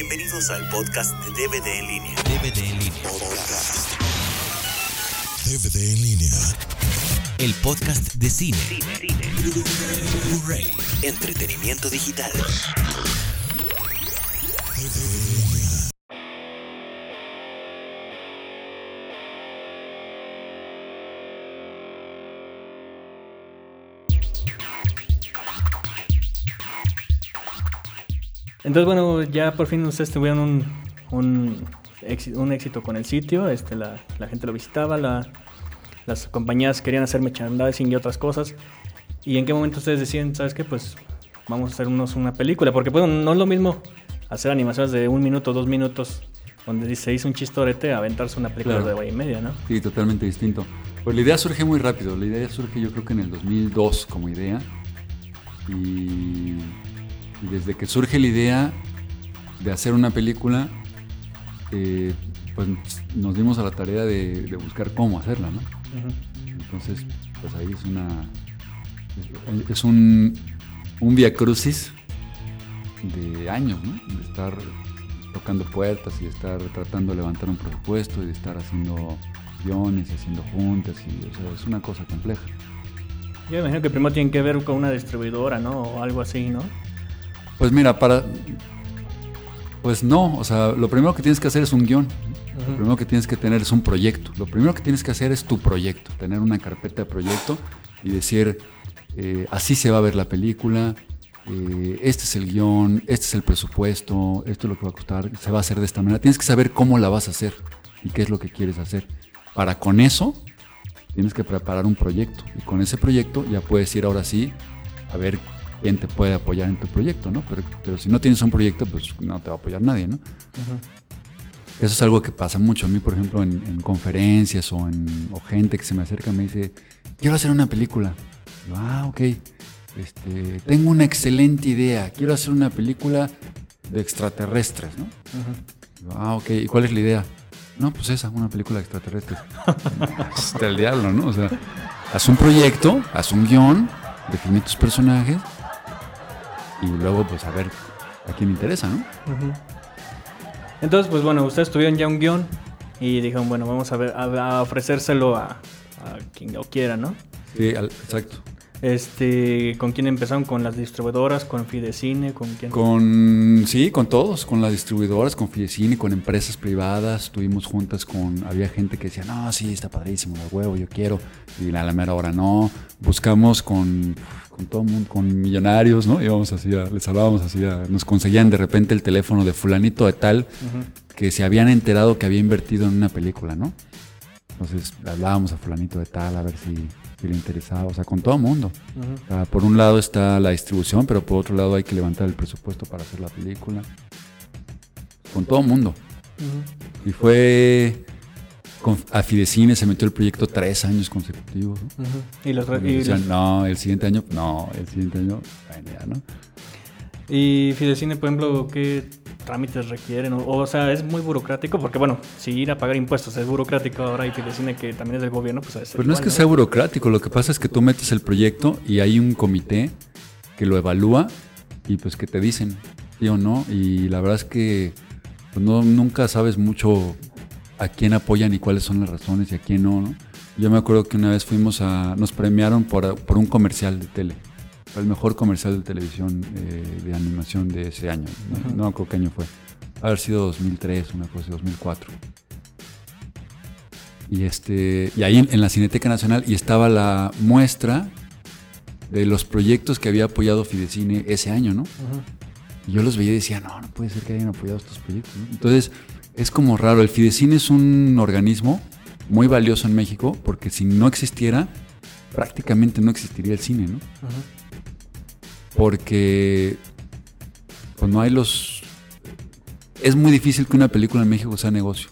Bienvenidos al podcast de DVD en línea. DVD en línea. DVD en línea. El podcast de cine. Blu-ray. Entretenimiento digital. DVD en línea. Entonces, bueno, ya por fin ustedes tuvieron un, un, éxito, un éxito con el sitio, este, la, la gente lo visitaba, la- las compañías querían hacer merchandising y otras cosas. ¿Y en qué momento ustedes deciden, sabes qué? Pues vamos a hacernos una película, porque bueno, no es lo mismo hacer animaciones de un minuto, dos minutos, donde se hizo un chistorete, a aventarse una película Claro. de hora y media, ¿no? Sí, totalmente distinto. Pues la idea surge muy rápido. La idea surge yo creo que en el 2002 como idea. Y, y desde que surge la idea de hacer una película, eh, pues nos dimos a la tarea de, de buscar cómo hacerla, ¿no? Entonces, pues ahí es una... Es, un, un via crucis de años, ¿no? De estar tocando puertas y de estar tratando de levantar un presupuesto y de estar haciendo guiones y haciendo juntas y o sea, es una cosa compleja. Yo me imagino que primero tienen que ver con una distribuidora, ¿no? O algo así, ¿no? Pues mira, para pues no, o sea, lo primero que tienes que hacer es un guion. Lo primero que tienes que tener es un proyecto. Lo primero que tienes que hacer es tu proyecto, tener una carpeta de proyecto y decir, eh, así se va a ver la película, eh, este es el guion, este es el presupuesto, esto es lo que va a costar, se va a hacer de esta manera. Tienes que saber cómo la vas a hacer y qué es lo que quieres hacer. Para con eso, tienes que preparar un proyecto y con ese proyecto ya puedes ir ahora sí a ver quién te puede apoyar en tu proyecto, ¿no? Pero, pero si no tienes un proyecto, pues no te va a apoyar nadie, ¿no? Eso es algo que pasa mucho a mí, por ejemplo, en, en conferencias o, en, o gente que se me acerca y me dice, quiero hacer una película. Yo, ah, ok. Este, tengo una excelente idea. Quiero hacer una película de extraterrestres, ¿no? Yo, ah, ok. ¿Y cuál es la idea? No, pues esa, una película de extraterrestres. Está el diablo, ¿no? O sea, haz un proyecto, haz un guion, define tus personajes y luego, pues, a ver a quién interesa, ¿no? Entonces, pues bueno, ustedes tuvieron ya un guion y dijeron, bueno, vamos a ver, a, a ofrecérselo a, a quien lo quiera, ¿no? Sí, al- exacto. Este, ¿con quién empezaron? ¿Con las distribuidoras? ¿Con Fidecine? ¿Con quién? Con, sí, con todos, con las distribuidoras, con Fidecine, con empresas privadas, tuvimos juntas con, había gente que decía, no, sí, está padrísimo, de huevo, yo quiero, y a la mera hora no, buscamos con, con todo el mundo, con millonarios, ¿no? Íbamos así, a- les hablábamos así, a- nos conseguían de repente el teléfono de fulanito de tal, que se habían enterado que había invertido en una película, ¿no? Entonces hablábamos a fulanito de tal a ver si, si le interesaba, o sea, con todo mundo. O sea, por un lado está la distribución, pero por otro lado hay que levantar el presupuesto para hacer la película. Con todo mundo. Y fue... Con, a Fidecine se metió el proyecto tres años consecutivos. ¿no? Y los, re- Y y, decían, los- no, el siguiente año, no, el siguiente año, bueno, ya, ¿no? y Fidecine, por ejemplo, ¿qué trámites requieren? O, o sea, es muy burocrático porque, bueno, si ir a pagar impuestos es burocrático ahora y Fidecine, que también es del gobierno, pues es Pero no es que sea burocrático, lo que pasa es que tú metes el proyecto y hay un comité que lo evalúa y pues que te dicen sí o no. Y la verdad es que pues, no, nunca sabes mucho a quién apoyan y cuáles son las razones y a quién no, ¿no? Yo me acuerdo que una vez fuimos a... nos premiaron por, por un comercial de tele. El mejor comercial de televisión eh, de animación de ese año. No, no me acuerdo qué año fue. Haber sido 2003, una cosa, 2004. Y, este, y ahí en, en la Cineteca Nacional y estaba la muestra de los proyectos que había apoyado Fidecine ese año, ¿no? Y yo los veía y decía, no, no puede ser que hayan apoyado estos proyectos. ¿no? Entonces, es como raro. El Fidecine es un organismo muy valioso en México porque si no existiera, prácticamente no existiría el cine, ¿no? Porque pues no hay los... Es muy difícil que una película en México sea negocio.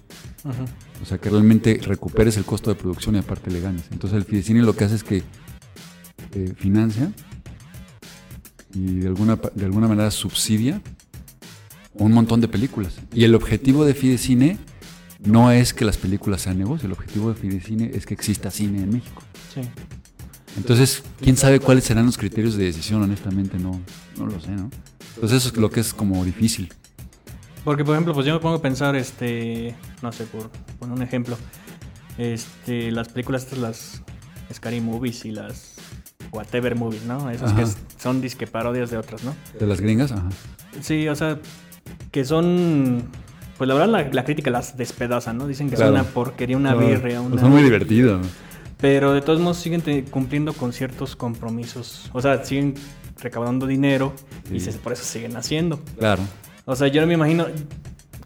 O sea, que realmente recuperes el costo de producción y aparte le ganes. Entonces el Fidecine lo que hace es que eh, financia y de alguna, de alguna manera subsidia un montón de películas. Y el objetivo de Fidecine no es que las películas sean negocio, el objetivo de Fidecine es que exista cine en México. Sí. Entonces, ¿quién sabe cuáles serán los criterios de decisión? Honestamente, no, no lo sé, ¿no? Entonces, eso es lo que es como difícil. Porque, por ejemplo, pues yo me pongo a pensar, este, no sé, por poner un ejemplo, este, las películas estas, las Scary Movies y las Whatever Movies, ¿no? Esas que Ajá. son disque parodias de otras, ¿no? De las gringas, ajá. Sí, o sea, que son, pues la verdad la, la crítica las despedaza, ¿no? Dicen que Claro. son una porquería, una Claro. birria, una... Son muy divertidos. Pero de todos modos siguen cumpliendo con ciertos compromisos. O sea, siguen recaudando dinero y se- por eso siguen haciendo. Claro. O sea, yo no me imagino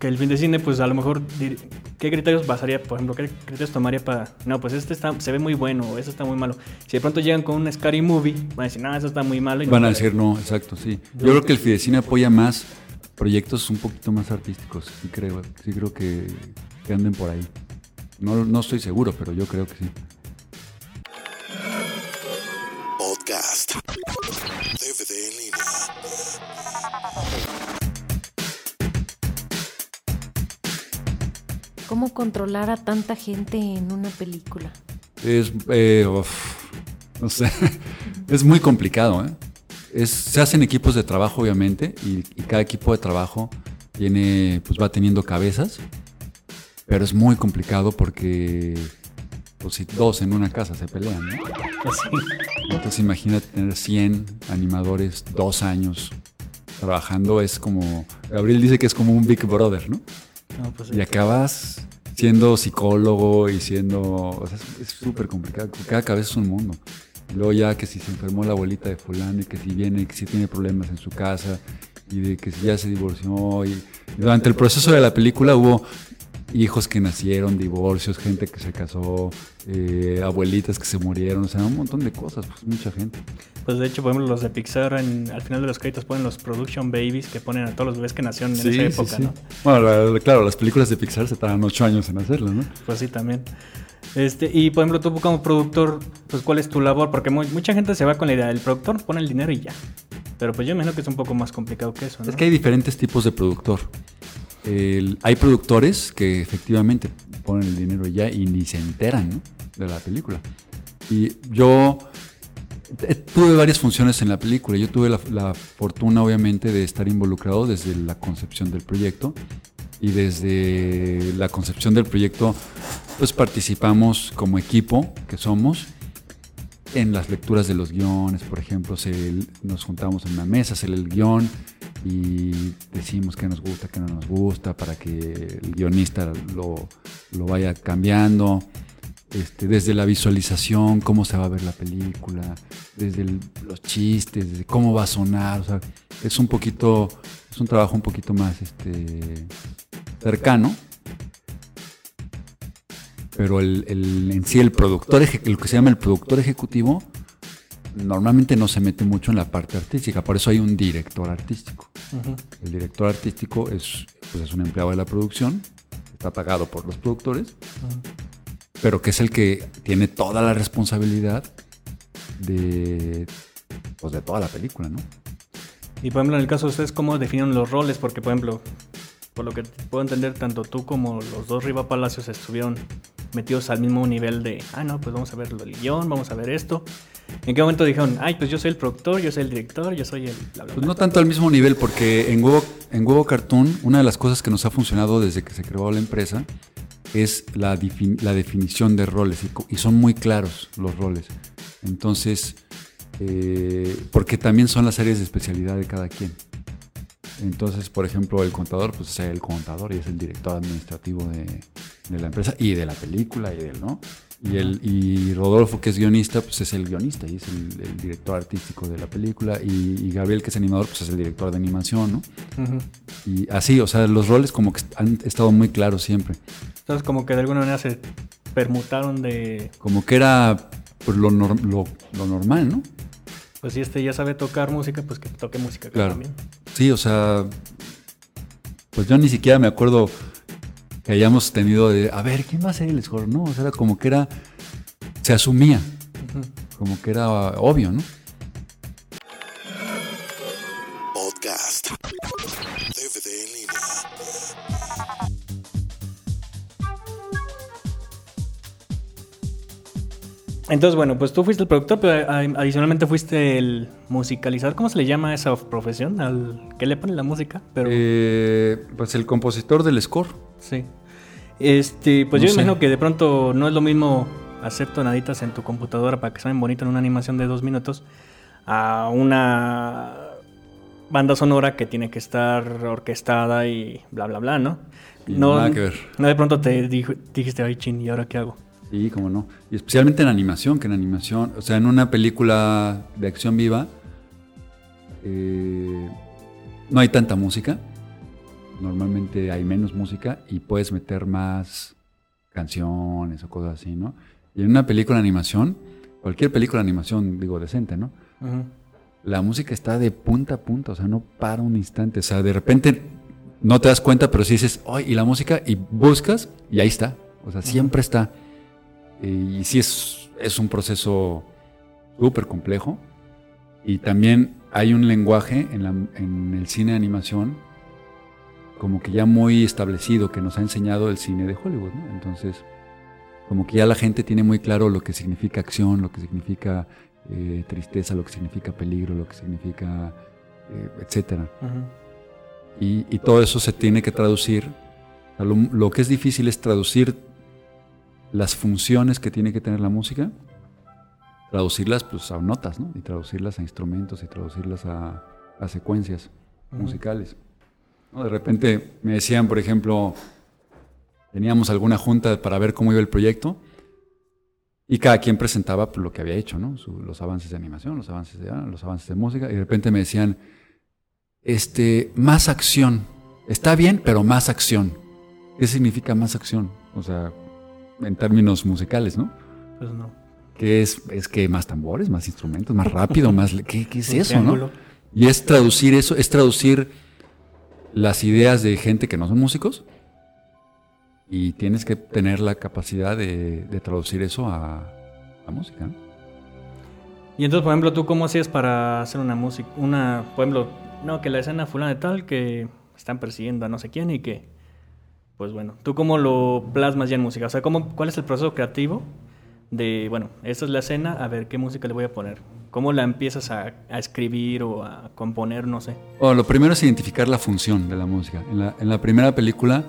que el fin de cine, pues a lo mejor, ¿qué criterios basaría, por ejemplo, qué criterios tomaría para, no, pues este está, se ve muy bueno o este está muy malo? Si de pronto llegan con un Scary Movie, van a decir, no, eso está muy malo. Y no Van a puede". decir no, exacto, sí. Yo creo que el Fidecine apoya más proyectos un poquito más artísticos, sí creo, sí creo que, que anden por ahí. No, no estoy seguro, pero yo creo que sí. Podcast. DVD en línea. ¿Cómo controlar a tanta gente en una película? Es, eh, uf, no sé, es muy complicado. ¿eh? Es, se hacen equipos de trabajo, obviamente, y, y cada equipo de trabajo tiene, pues va teniendo cabezas, pero es muy complicado porque, pues si dos en una casa se pelean, ¿no? Sí. Entonces imagínate tener 100 animadores, dos años trabajando, es como, Gabriel dice que es como un Big Brother, ¿no? No, pues, Y acabas siendo psicólogo y siendo, o sea, es- es súper complicado, cada cabeza es un mundo. Luego ya que si se enfermó la abuelita de fulano y que si viene, que si tiene problemas en su casa y de que si ya se divorció y, y durante el proceso de la película hubo hijos que nacieron, divorcios, gente que se casó, eh, abuelitas que se murieron, o sea, un montón de cosas, pues mucha gente. Pues de hecho, por ejemplo, los de Pixar en- al final de los créditos ponen los production babies que ponen a todos los bebés que nacieron en esa época, ¿no? Bueno, la- la- claro, las películas de Pixar se tardan ocho años en hacerlas, ¿no? Pues sí, también. Este, y por ejemplo, tú como productor, pues ¿cuál es tu labor? Porque mu- mucha gente se va con la idea, el productor pone el dinero y ya. Pero pues yo imagino que es un poco más complicado que eso. Es que hay diferentes tipos de productor. El- hay productores que efectivamente ponen el dinero ya y ni se enteran de la película. Y yo eh, tuve varias funciones en la película. Yo tuve la, la fortuna, obviamente, de estar involucrado desde la concepción del proyecto. Y desde la concepción del proyecto, pues participamos como equipo que somos en las lecturas de los guiones, por ejemplo, se, nos juntamos en una mesa, se lee el guion y decimos qué nos gusta, qué no nos gusta, para que el guionista lo, lo vaya cambiando. Este, desde la visualización, cómo se va a ver la película, desde los chistes, desde cómo va a sonar. O sea, es un poquito, es un trabajo un poquito más este, cercano. Pero el, el- en sí, el productor, lo que se llama el productor ejecutivo, normalmente no se mete mucho en la parte artística. Por eso hay un director artístico. El director artístico es, pues es un empleado de la producción, está pagado por los productores, pero que es el que tiene toda la responsabilidad de, pues de toda la película, ¿no? Y por ejemplo, en el caso de ustedes, ¿cómo definen los roles? Porque, por ejemplo, por lo que puedo entender, tanto tú como los dos Riva Palacios estuvieron metidos al mismo nivel de, ah, no, pues vamos a ver el guion, vamos a ver esto. ¿En qué momento dijeron, ay, pues yo soy el productor, yo soy el director, yo soy el... Bla, bla, Pues bla"? no tanto al mismo nivel, porque en Huevo, en Huevo Cartoon, una de las cosas que nos ha funcionado desde que se creó la empresa es la, la definición de roles, y son muy claros los roles. Entonces, eh, porque también son las áreas de especialidad de cada quien. Entonces, por ejemplo, el contador, pues es el contador y es el director administrativo de, de la empresa y de la película y del, ¿no? Y, el, y Rodolfo, que es guionista, pues es el guionista y es el, el director artístico de la película. Y, y Gabriel, que es animador, pues es el director de animación, ¿no? Y así, o sea, los roles como que han estado muy claros siempre. Entonces, como que de alguna manera se permutaron de, Como que era pues, lo, nor- lo, lo normal, ¿no? pues si este ya sabe tocar música, pues que toque música Claro. también. Sí, o sea, pues yo ni siquiera me acuerdo que hayamos tenido de, a ver, ¿quién va a ser el score? No, o sea, era como que era, se asumía, como que era obvio, ¿no? Podcast. DVD Entonces, bueno, pues tú fuiste el productor, pero a- adicionalmente fuiste el musicalizador. ¿Cómo se le llama a esa profesión? ¿Al que le pone la música? Pero Eh, pues el compositor del score. sí. Este, pues No yo sé. imagino que de pronto no es lo mismo hacer tonaditas en tu computadora para que suenen bonito en una animación de dos minutos a una banda sonora que tiene que estar orquestada y bla, bla, bla, ¿no? No, nada que ver. no de pronto te dijo- dijiste, ay, chin, ¿y ahora qué hago? Sí, cómo no. Y especialmente en animación, que en animación, o sea, en una película de acción viva, eh, no hay tanta música. Normalmente hay menos música y puedes meter más canciones o cosas así, ¿no? Y en una película de animación, cualquier película de animación, digo, decente, ¿no? La música está de punta a punta, o sea, no para un instante. O sea, de repente no te das cuenta, pero si dices, ¡ay! Y la música, y buscas, y ahí está. O sea, siempre está. Y sí es, es un proceso súper complejo. Y también hay un lenguaje en, la- en el cine de animación como que ya muy establecido que nos ha enseñado el cine de Hollywood. ¿no? Entonces, como que ya la gente tiene muy claro lo que significa acción, lo que significa eh, tristeza, lo que significa peligro, lo que significa, eh, etcétera. Y, y todo eso se tiene que traducir. O sea, lo, lo que es difícil es traducir las funciones que tiene que tener la música, traducirlas pues, a notas, ¿no? Y traducirlas a instrumentos y traducirlas a, a secuencias musicales. ¿no? De repente me decían, por ejemplo, teníamos alguna junta para ver cómo iba el proyecto y cada quien presentaba pues, lo que había hecho, ¿no? Su- los avances de animación, los avances de, los avances de música y de repente me decían, este, más acción. Está bien, pero más acción. ¿Qué significa más acción? O sea, en términos musicales, ¿no? Pues no. ¿Qué es? Es que más tambores, más instrumentos, más rápido, más... ¿Qué, qué es Un eso, triángulo. no? Y es traducir eso, es traducir las ideas de gente que no son músicos y tienes que tener la capacidad de, de traducir eso a, a música. ¿no? Y entonces, por ejemplo, ¿tú cómo hacías para hacer una música? Una, por ejemplo, no, que la escena fulana de tal, que están persiguiendo a no sé quién y que, pues bueno, ¿tú cómo lo plasmas ya en música? O sea, ¿cómo, ¿cuál es el proceso creativo de, bueno, esta es la escena, a ver qué música le voy a poner? ¿Cómo la empiezas a, a escribir o a componer? No sé. Bueno, lo primero es identificar la función de la música. En la, en la primera película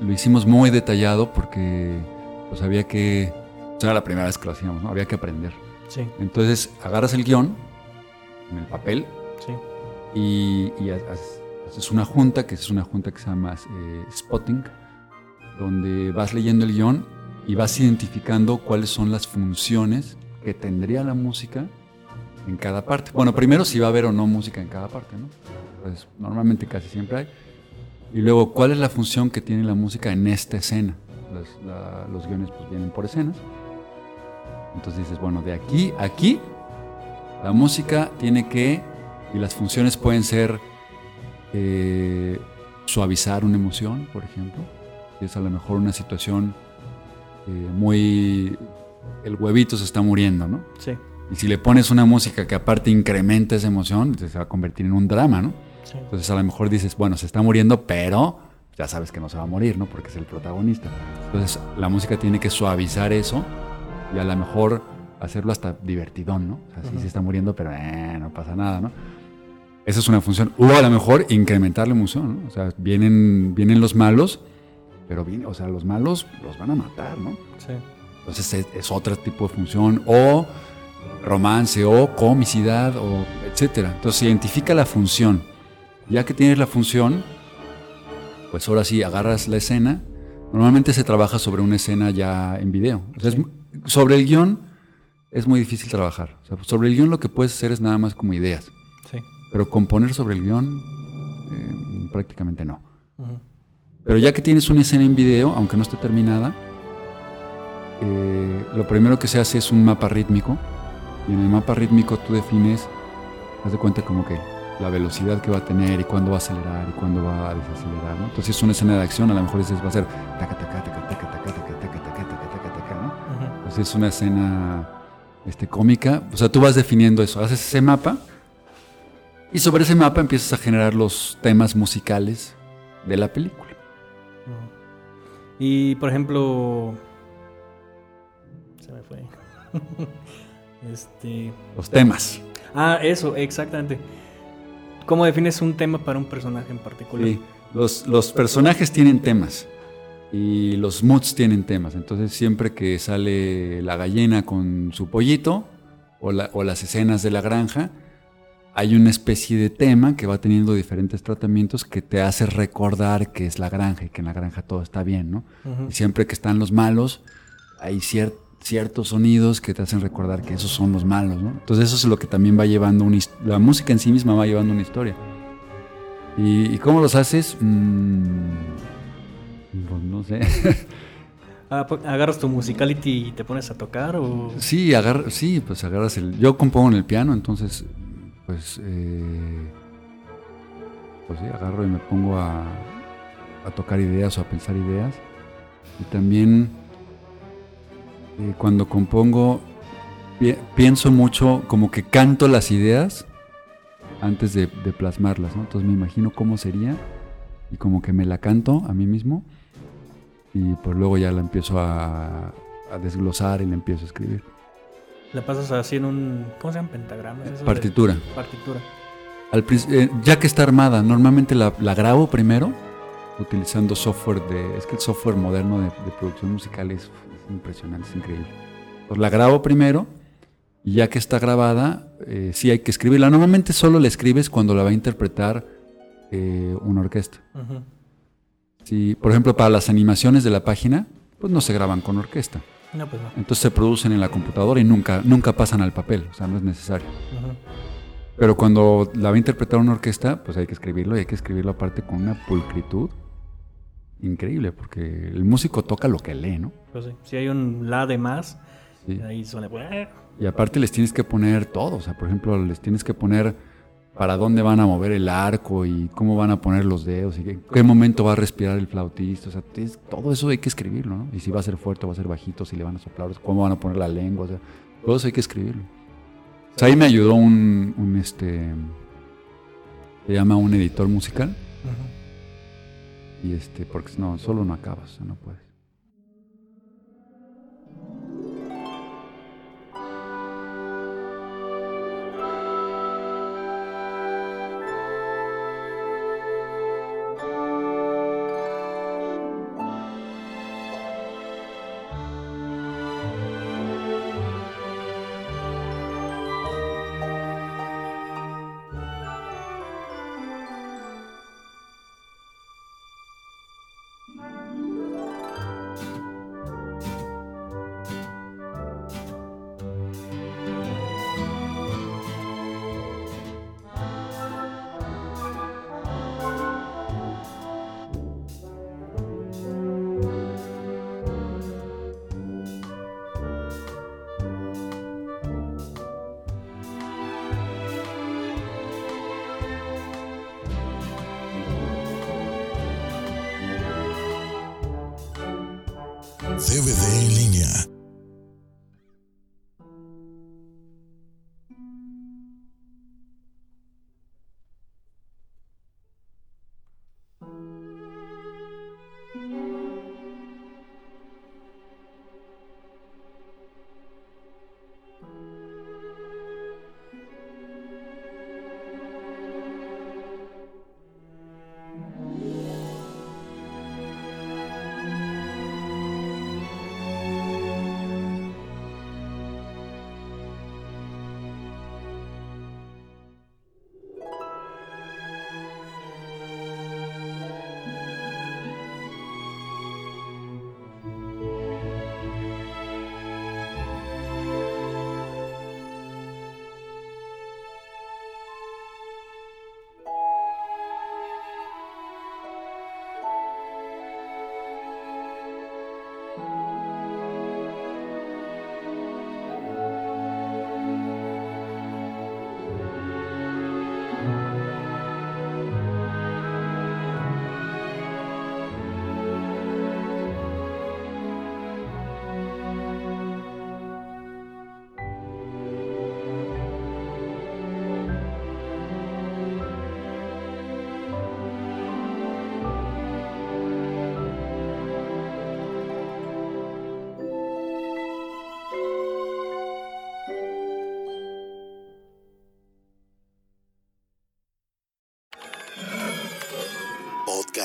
lo hicimos muy detallado porque pues había que... O sea, era la primera vez que lo hacíamos, ¿no? Había que aprender. Sí, Entonces agarras el guion en el papel sí. y, y ha- ha- haces una junta, que es una junta que se llama eh, spotting, donde vas leyendo el guion y vas identificando cuáles son las funciones que tendría la música en cada parte. Bueno, primero si va a haber o no música en cada parte, ¿no? Pues normalmente casi siempre hay. Y luego, ¿cuál es la función que tiene la música en esta escena? Las- la- los guiones pues vienen por escenas. Entonces dices, bueno, de aquí a aquí, la música tiene que, y las funciones pueden ser eh, suavizar una emoción, por ejemplo. Si es a lo mejor una situación eh, muy... El huevito se está muriendo, ¿no? Sí, Y si le pones una música que aparte incrementa esa emoción, se va a convertir en un drama, ¿no? sí. Entonces a lo mejor dices, bueno, se está muriendo, pero ya sabes que no se va a morir, ¿no? Porque es el protagonista. Entonces la música tiene que suavizar eso y a lo mejor hacerlo hasta divertidón, ¿no? O sea, sí se está muriendo, pero eh, no pasa nada, ¿no? Esa es una función. O a lo mejor incrementar la emoción, ¿no? O sea, vienen, vienen los malos, pero viene, o sea, los malos los van a matar, ¿no? sí. Entonces es, es otro tipo de función, o romance, o comicidad, o etcétera. Entonces identifica la función. Ya que tienes la función, pues ahora sí agarras la escena. Normalmente se trabaja sobre una escena ya en video. O sea, es sobre el guion es muy difícil trabajar. O sea, sobre el guion lo que puedes hacer es nada más como ideas. sí. Pero componer sobre el guion eh, prácticamente no. Ujú. Pero ya que tienes una escena en video, aunque no esté terminada, eh, lo primero que se hace es un mapa rítmico. Y en el mapa rítmico tú defines, haz de cuenta como que la velocidad que va a tener y cuándo va a acelerar y cuándo va a desacelerar. ¿no? Entonces, es una escena de acción, a lo mejor va a ser taca, taca, taca, taca, taca, taca, taca, taca, taca, taca, taca, ¿no? Ujú. Pues es una escena este, cómica. O sea, tú vas definiendo eso, haces ese mapa y sobre ese mapa empiezas a generar los temas musicales de la película. Y por ejemplo. Se me fue. Este. Los temas. Ah, eso, exactamente. ¿Cómo defines un tema para un personaje en particular? Sí, los, los personajes tienen temas y los moods tienen temas. Entonces, siempre que sale la gallina con su pollito o, la- o las escenas de la granja, hay una especie de tema que va teniendo diferentes tratamientos que te hace recordar que es la granja y que en la granja todo está bien, ¿no? Y siempre que están los malos, hay cier- ciertos sonidos que te hacen recordar que esos son los malos, ¿no? Entonces eso es lo que también va llevando una la música en sí misma va llevando una historia. ¿Y, y cómo los haces? Mm, pues no sé. Ah, pues, ¿Agarras tu musicality y te pones a tocar? O... sí, agar- sí, pues agarras el. Yo compongo en el piano, entonces, pues, eh, pues sí, agarro y me pongo a, a tocar ideas o a pensar ideas. Y también eh, cuando compongo pi- pienso mucho, como que canto las ideas antes de, plasmarlas. Entonces me imagino cómo sería y como que me la canto a mí mismo y pues luego ya la empiezo a, a desglosar y la empiezo a escribir. La pasas así en un. ¿Cómo se llama? Pentagrama. ¿Es eso de- Partitura. Partitura. Al eh, ya que está armada, normalmente la, la grabo primero utilizando software de... Es que el software moderno de, de producción musical es, es impresionante, es increíble. Pues la grabo primero y ya que está grabada, eh, sí hay que escribirla. Normalmente solo la escribes cuando la va a interpretar eh, una orquesta. Por ejemplo, para las animaciones de la página, pues no se graban con orquesta. No, pues no. Entonces se producen en la computadora y nunca, nunca pasan al papel, o sea, no es necesario. Pero cuando la va a interpretar una orquesta, pues hay que escribirlo y hay que escribirlo aparte con una pulcritud increíble, porque el músico toca lo que lee, ¿no? Pues sí. Si hay un la de más, Sí. ahí suena. Y aparte les tienes que poner todo, o sea, por ejemplo, les tienes que poner para dónde van a mover el arco y cómo van a poner los dedos y qué, qué momento va a respirar el flautista, o sea, todo eso hay que escribirlo, ¿no? Y si va a ser fuerte o va a ser bajito, si le van a soplar, cómo van a poner la lengua, o sea, todo eso hay que escribirlo. O sea, ahí me ayudó un, un este, se llama un editor musical, y este, porque no, solo no acabas, no puedes.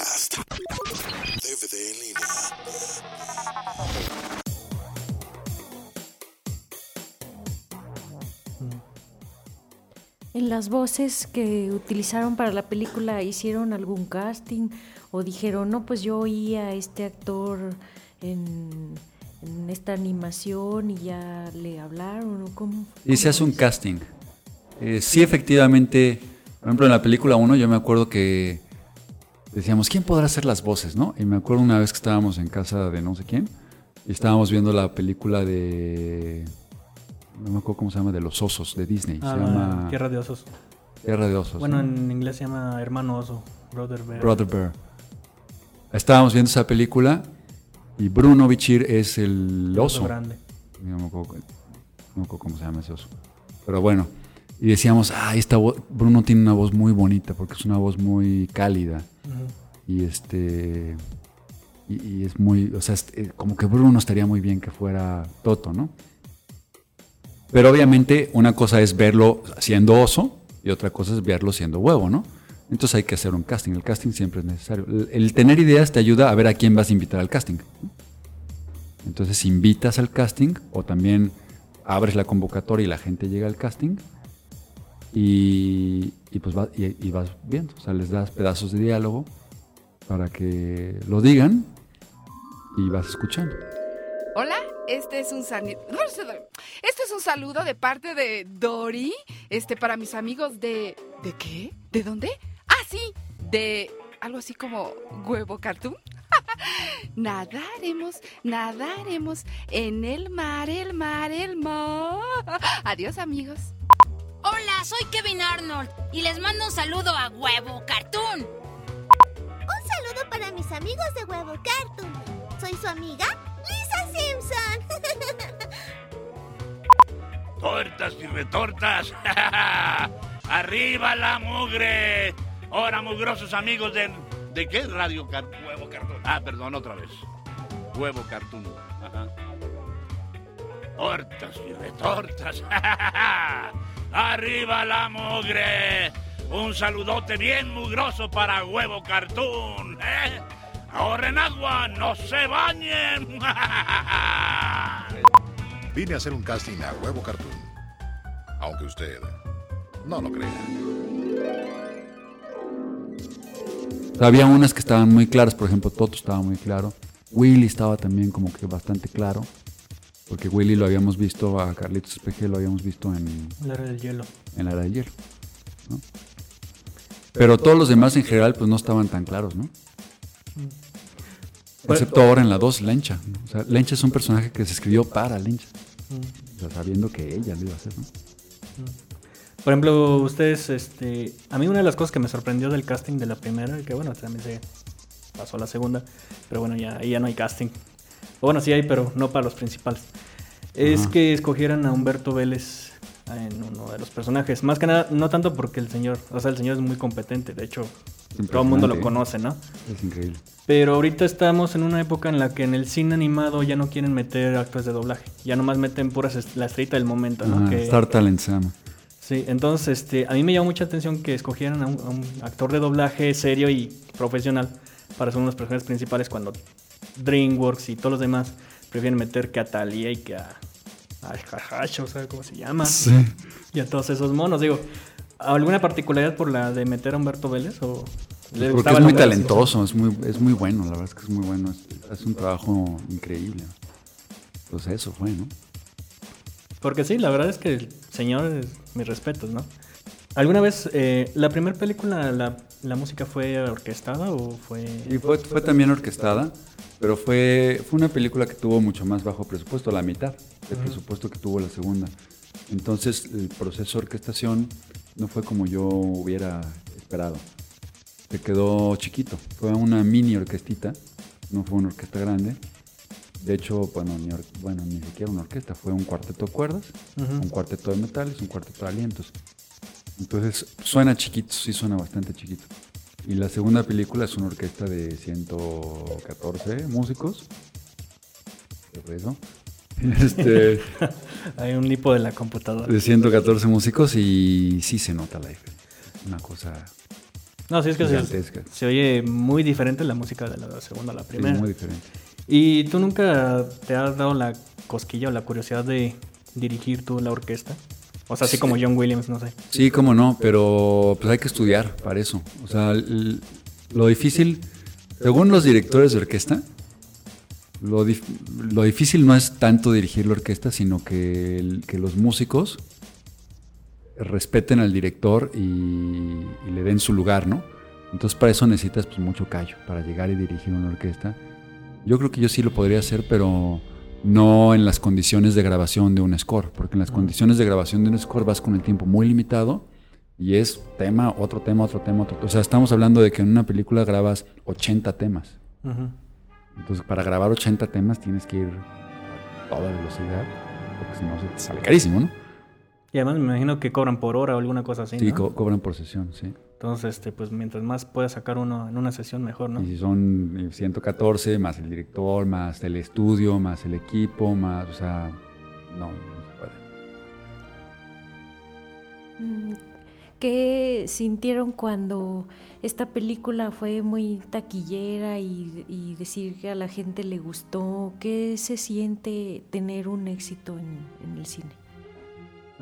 Podcast. DVD en línea. En las voces que utilizaron para la película, ¿hicieron algún casting? ¿O dijeron, no, pues yo oí a este actor en, en esta animación y ya le hablaron? ¿O cómo? Y se hace un casting. Eh, sí, efectivamente, por ejemplo, en la película 1 yo me acuerdo que decíamos, ¿quién podrá hacer las voces? ¿no? Y me acuerdo una vez que estábamos en casa de no sé quién y estábamos viendo la película de... No me acuerdo cómo se llama, de los osos de Disney. Ah, se llama Tierra de Osos. Tierra de Osos. Bueno, ¿no? en inglés se llama Hermano Oso. Brother Bear. Brother Bear. Estábamos viendo esa película y Bruno Bichir es el El oso. grande. No me acuerdo, no me acuerdo cómo se llama ese oso. Pero bueno, y decíamos, ah, esta voz, Bruno tiene una voz muy bonita porque es una voz muy cálida. Y este. Y, es muy. O sea, es- eh, como que Bruno estaría muy bien que fuera Toto, ¿no? Pero obviamente una cosa es verlo siendo oso y otra cosa es verlo siendo huevo, ¿no? Entonces hay que hacer un casting. El casting siempre es necesario. El, tener ideas te ayuda a ver a quién vas a invitar al casting. Entonces invitas al casting o también abres la convocatoria y la gente llega al casting y, pues va- y, vas viendo. O sea, les das pedazos de diálogo para que lo digan y vas escuchando. Hola, este es un Este es un saludo de parte de Dori, este para mis amigos de ¿De qué? ¿De dónde? Ah, sí, de algo así como huevo cartoon. nadaremos, nadaremos en el mar, el mar, el mar. Adiós, amigos. Hola, soy Kevin Arnold y les mando un saludo a Huevo Cartoon. Un saludo para mis amigos de Huevo Cartoon. Soy su amiga Lisa Simpson. Tortas y retortas. ¡Arriba la mugre! Ahora, mugrosos amigos de. ¿De qué radio? Car- Huevo Cartoon. Ah, perdón, otra vez. Huevo Cartoon. Ajá. Tortas y retortas. ¡Arriba la mugre! Un saludote bien mugroso para Huevo Cartoon. ¿eh? Ahorren agua, no se bañen. Vine a hacer un casting a Huevo Cartoon. Aunque usted no lo crea. Había unas que estaban muy claras, por ejemplo, Toto estaba muy claro. Willy estaba también como que bastante claro. Porque Willy lo habíamos visto, a Carlitos Espeje lo habíamos visto en, La era del hielo. en la era del hielo. ¿no? Pero todos los demás en general pues no estaban tan claros, ¿no? Excepto ahora en la 2, Lencha. ¿no? O sea, Lencha es un personaje que se escribió para Lencha. O sea, sabiendo que ella lo iba a hacer, ¿no? Por ejemplo, ustedes, este, a mí una de las cosas que me sorprendió del casting de la primera, que bueno, también se pasó a la segunda, pero bueno, ya, ahí ya no hay casting. O bueno, sí hay, pero no para los principales. Es Ajá. que escogieran a Humberto Vélez en uno de los personajes. Más que nada, no tanto porque el señor, o sea, el señor es muy competente, de hecho, todo el mundo lo conoce, ¿no? Es increíble. Pero ahorita estamos en una época en la que en el cine animado ya no quieren meter actores de doblaje. Ya nomás meten puras est- la estrellita del momento, ¿no? Ajá, Que- Star Talent se llama. Sí, entonces este, a mí me llamó mucha atención que escogieran a un, a un actor de doblaje serio y profesional para ser uno de los personajes principales cuando DreamWorks y todos los demás prefieren meter que a Thalía y que a, a o sea, ¿cómo se llama? Sí. Y a todos esos monos. Digo, ¿alguna particularidad por la de meter a Humberto Vélez? ¿O le Porque es muy talentoso, es muy, es muy bueno, la verdad es que es muy bueno. Es, hace un trabajo increíble. Pues eso fue, ¿no? Porque sí, la verdad es que el señor, es- mis respetos, ¿no? ¿Alguna vez, eh, la primera película, la, la música fue orquestada o fue...? Y fue, fue también orquestada, pero fue, fue una película que tuvo mucho más bajo presupuesto, la mitad del presupuesto que tuvo la segunda. Entonces el proceso de orquestación no fue como yo hubiera esperado. Se quedó chiquito, fue una mini orquestita, no fue una orquesta grande. De hecho, bueno, ni, or- bueno, ni siquiera una orquesta, fue un cuarteto de cuerdas, un cuarteto de metales, un cuarteto de alientos. Entonces suena chiquito, sí suena bastante chiquito. Y la segunda película es una orquesta de 114 músicos. ¿Qué fue eso? Este, Hay un lipo de la computadora. de 114 músicos y sí se nota la diferencia. Una cosa No, sí, es que se, oye muy diferente la música de la segunda a la Sí, primera. muy diferente. ¿Y tú nunca te has dado la cosquilla o la curiosidad de dirigir tú la orquesta? O sea, así como John Williams, no sé. Sí, cómo no, pero pues hay que estudiar para eso. O sea, lo difícil, según los directores de orquesta, lo, dif- lo difícil no es tanto dirigir la orquesta, sino que los músicos respeten al director y, y le den su lugar, ¿no? Entonces para eso necesitas pues, mucho callo, para llegar y dirigir una orquesta. Yo creo que yo sí lo podría hacer, pero no en las condiciones de grabación de un score, porque en las condiciones de grabación de un score vas con el tiempo muy limitado y es tema, otro tema, otro tema, otro. O sea, estamos hablando de que en una película grabas 80 temas. Entonces, para grabar 80 temas tienes que ir a toda velocidad, porque si no se te sale carísimo, ¿no? Y además me imagino que cobran por hora o alguna cosa así, Sí, ¿no? co- cobran por sesión, sí. Entonces, este, pues mientras más puedas sacar uno en una sesión, mejor, ¿no? Y si son 114, más el director, más el estudio, más el equipo, más, o sea, no, no se puede. Mm, ¿Qué sintieron cuando esta película fue muy taquillera y, y decir que a la gente le gustó? ¿Qué se siente tener un éxito en, en el cine?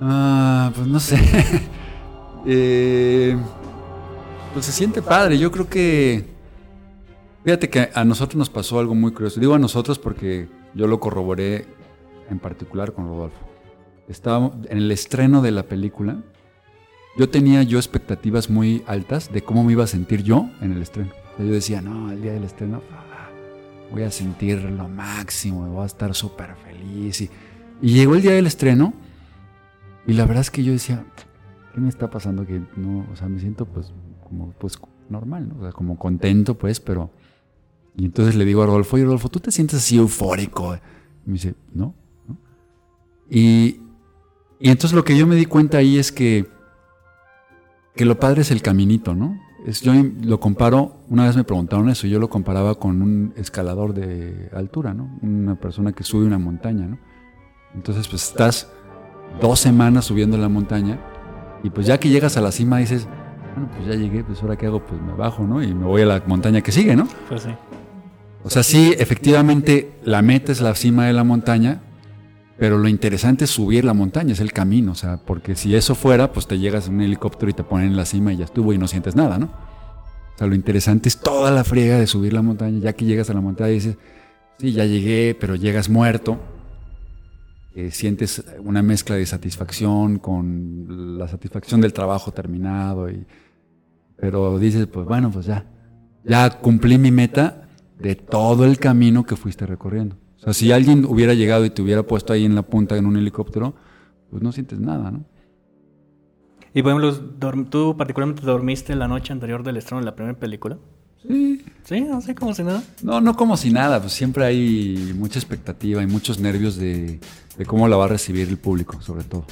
Ah, pues no sé. Eh, pues se siente padre. Yo creo que. Fíjate que a nosotros nos pasó algo muy curioso. Digo a nosotros porque yo lo corroboré en particular con Rodolfo. Estábamos en el estreno de la película. Yo tenía yo expectativas muy altas de cómo me iba a sentir yo en el estreno. Yo decía, no, el día del estreno voy a sentir lo máximo, voy a estar súper feliz. Y, y llegó el día del estreno y la verdad es que yo decía, ¿qué me está pasando? Que no, o sea, me siento pues como pues normal, ¿no? Como contento, pues, pero... Y entonces le digo a Rodolfo, oye Rodolfo, ¿tú te sientes así eufórico? Me dice, no, ¿no? Y, y entonces lo que yo me di cuenta ahí es que, que lo padre es el caminito, ¿no? Es, yo lo comparo, una vez me preguntaron eso, yo lo comparaba con un escalador de altura, ¿no? Una persona que sube una montaña, ¿no? Entonces, pues estás dos semanas subiendo la montaña y pues ya que llegas a la cima dices, bueno, pues ya llegué, pues ahora qué hago, pues me bajo, ¿no? Y me voy a la montaña que sigue, ¿no? Pues sí. O sea, sí, efectivamente, la meta es la cima de la montaña, pero lo interesante es subir la montaña, es el camino, o sea, porque si eso fuera, pues te llegas en un helicóptero y te ponen en la cima y ya estuvo y no sientes nada, ¿no? O sea, lo interesante es toda la friega de subir la montaña, ya que llegas a la montaña y dices, sí, ya llegué, pero llegas muerto, eh, sientes una mezcla de satisfacción con la satisfacción del trabajo terminado, y, pero dices, pues bueno, pues ya, ya cumplí mi meta de todo el camino que fuiste recorriendo. O sea, si alguien hubiera llegado y te hubiera puesto ahí en la punta en un helicóptero, pues no sientes nada, ¿no? Y por ejemplo, ¿tú particularmente dormiste la noche anterior del estreno de la primera película? Sí. Sí, no sé, como si nada. No, no como si nada, pues siempre hay mucha expectativa y muchos nervios de, de cómo la va a recibir el público, sobre todo.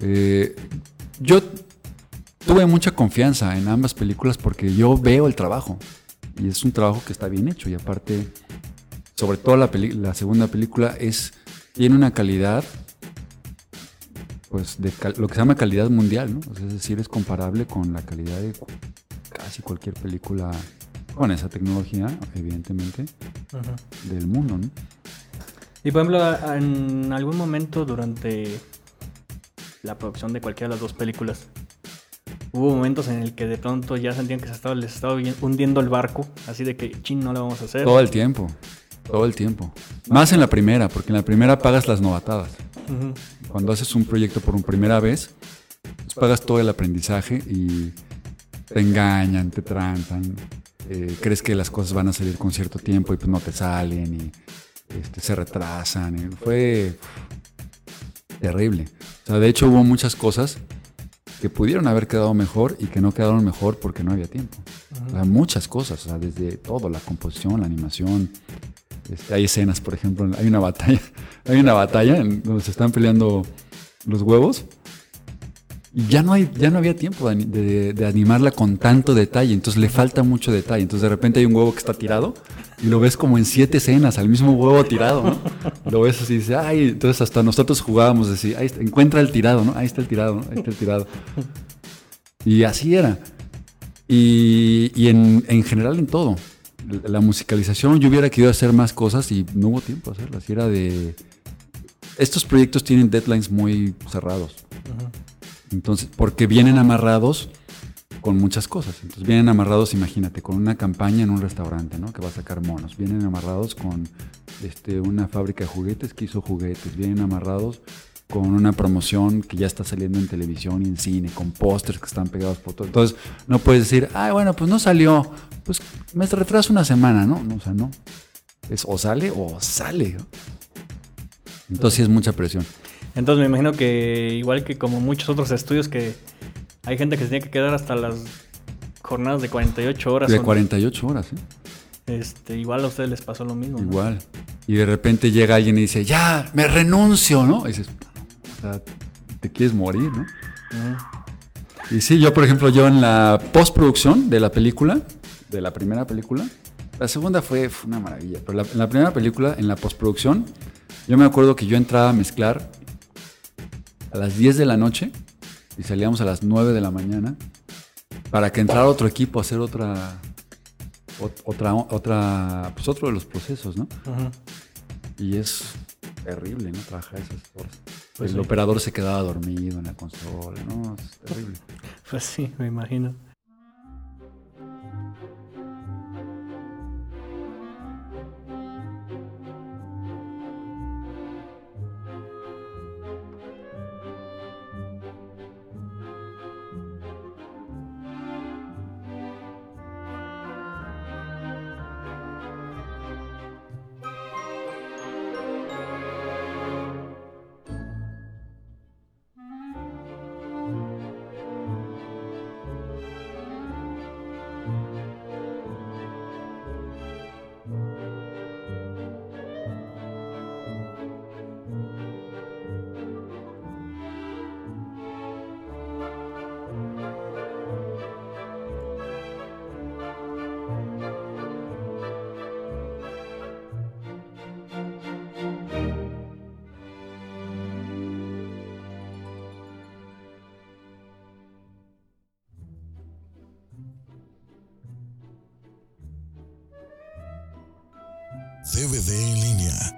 Eh, yo tuve mucha confianza en ambas películas porque yo veo el trabajo y es un trabajo que está bien hecho y aparte, sobre todo la, la segunda película es tiene una calidad, pues de cal- lo que se llama calidad mundial, ¿no? O sea, es decir, es comparable con la calidad de casi cualquier película con esa tecnología, evidentemente, del mundo, ¿no? Y por ejemplo, en algún momento durante la producción de cualquiera de las dos películas, hubo momentos en el que de pronto ya sentían que se estaba, les estaba hundiendo el barco, así de que, chin, no lo vamos a hacer. Todo el tiempo, todo el tiempo. Más en la primera, porque en la primera pagas las novatadas. Cuando haces un proyecto por primera vez, pues pagas todo el aprendizaje y te engañan, te transan, eh, crees que las cosas van a salir con cierto tiempo y pues no te salen y este, se retrasan. y fue terrible. O sea, de hecho hubo muchas cosas que pudieron haber quedado mejor y que no quedaron mejor porque no había tiempo. O sea, muchas cosas, o sea, desde todo, la composición, la animación. Este, hay escenas, por ejemplo, hay una batalla, hay una batalla en donde se están peleando los huevos y ya no hay, ya no había tiempo de, de animarla con tanto detalle, entonces le falta mucho detalle. Entonces de repente hay un huevo que está tirado y lo ves como en siete escenas, al mismo huevo tirado, ¿no? Lo ves así y dices, ay, entonces hasta nosotros jugábamos así, ahí está, encuentra el tirado, ¿no? Ahí está el tirado, ¿no? Ahí está el tirado. Y así era. Y, y en, en general en todo. La musicalización, yo hubiera querido hacer más cosas y no hubo tiempo a hacerlas. Y era de... Estos proyectos tienen deadlines muy cerrados. Entonces, porque vienen amarrados con muchas cosas. Entonces vienen amarrados, imagínate, con una campaña en un restaurante, ¿no? Que va a sacar monos. Vienen amarrados con este, una fábrica de juguetes que hizo juguetes. Vienen amarrados con una promoción que ya está saliendo en televisión y en cine, con pósters que están pegados por todo. Entonces, no puedes decir, ay, bueno, pues no salió, pues me retraso una semana, ¿no? no o sea, no. Es o sale o sale. Entonces sí es mucha presión. Entonces me imagino que igual que como muchos otros estudios que hay gente que se tiene que quedar hasta las jornadas de 48 horas. De son- 48 horas, ¿eh? Este, igual a ustedes les pasó lo mismo. ¿no? Igual. Y de repente llega alguien y dice, ya, me renuncio, ¿no? Y dices, o sea, te quieres morir, ¿no? Y sí, yo, por ejemplo, yo en la postproducción de la película, de la primera película, la segunda fue, fue una maravilla, pero la- en la primera película, en la postproducción, yo me acuerdo que yo entraba a mezclar a las 10 de la noche y salíamos a las 9 de la mañana para que entrara otro equipo a hacer otra, ot- otra, otra, pues otro de los procesos, ¿no? Y es terrible, ¿no? Trabajar esas horas. Pues el sí. operador se quedaba dormido en la consola, ¿no? Es terrible. Pues sí, me imagino. DVD en línea.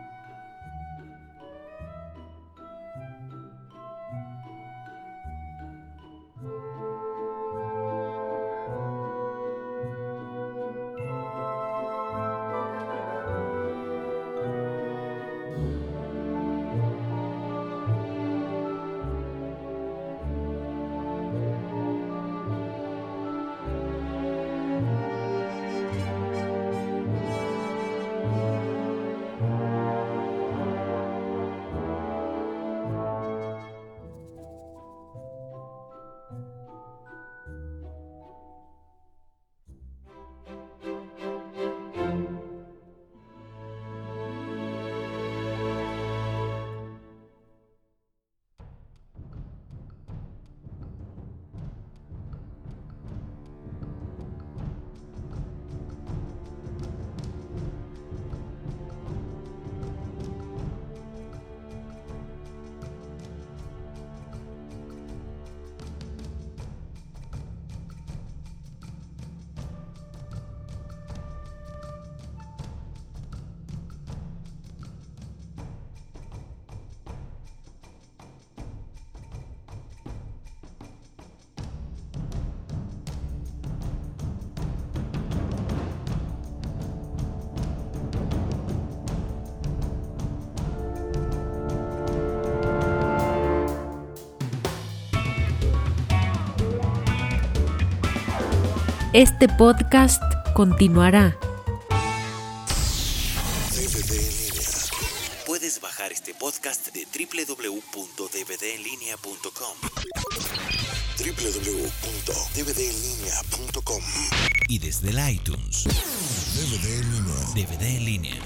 Este podcast continuará. DVD en línea. Puedes bajar este podcast de www.dvdenlinea.com www.dvdenlinea.com y desde el iTunes. DVD en línea. DVD en línea.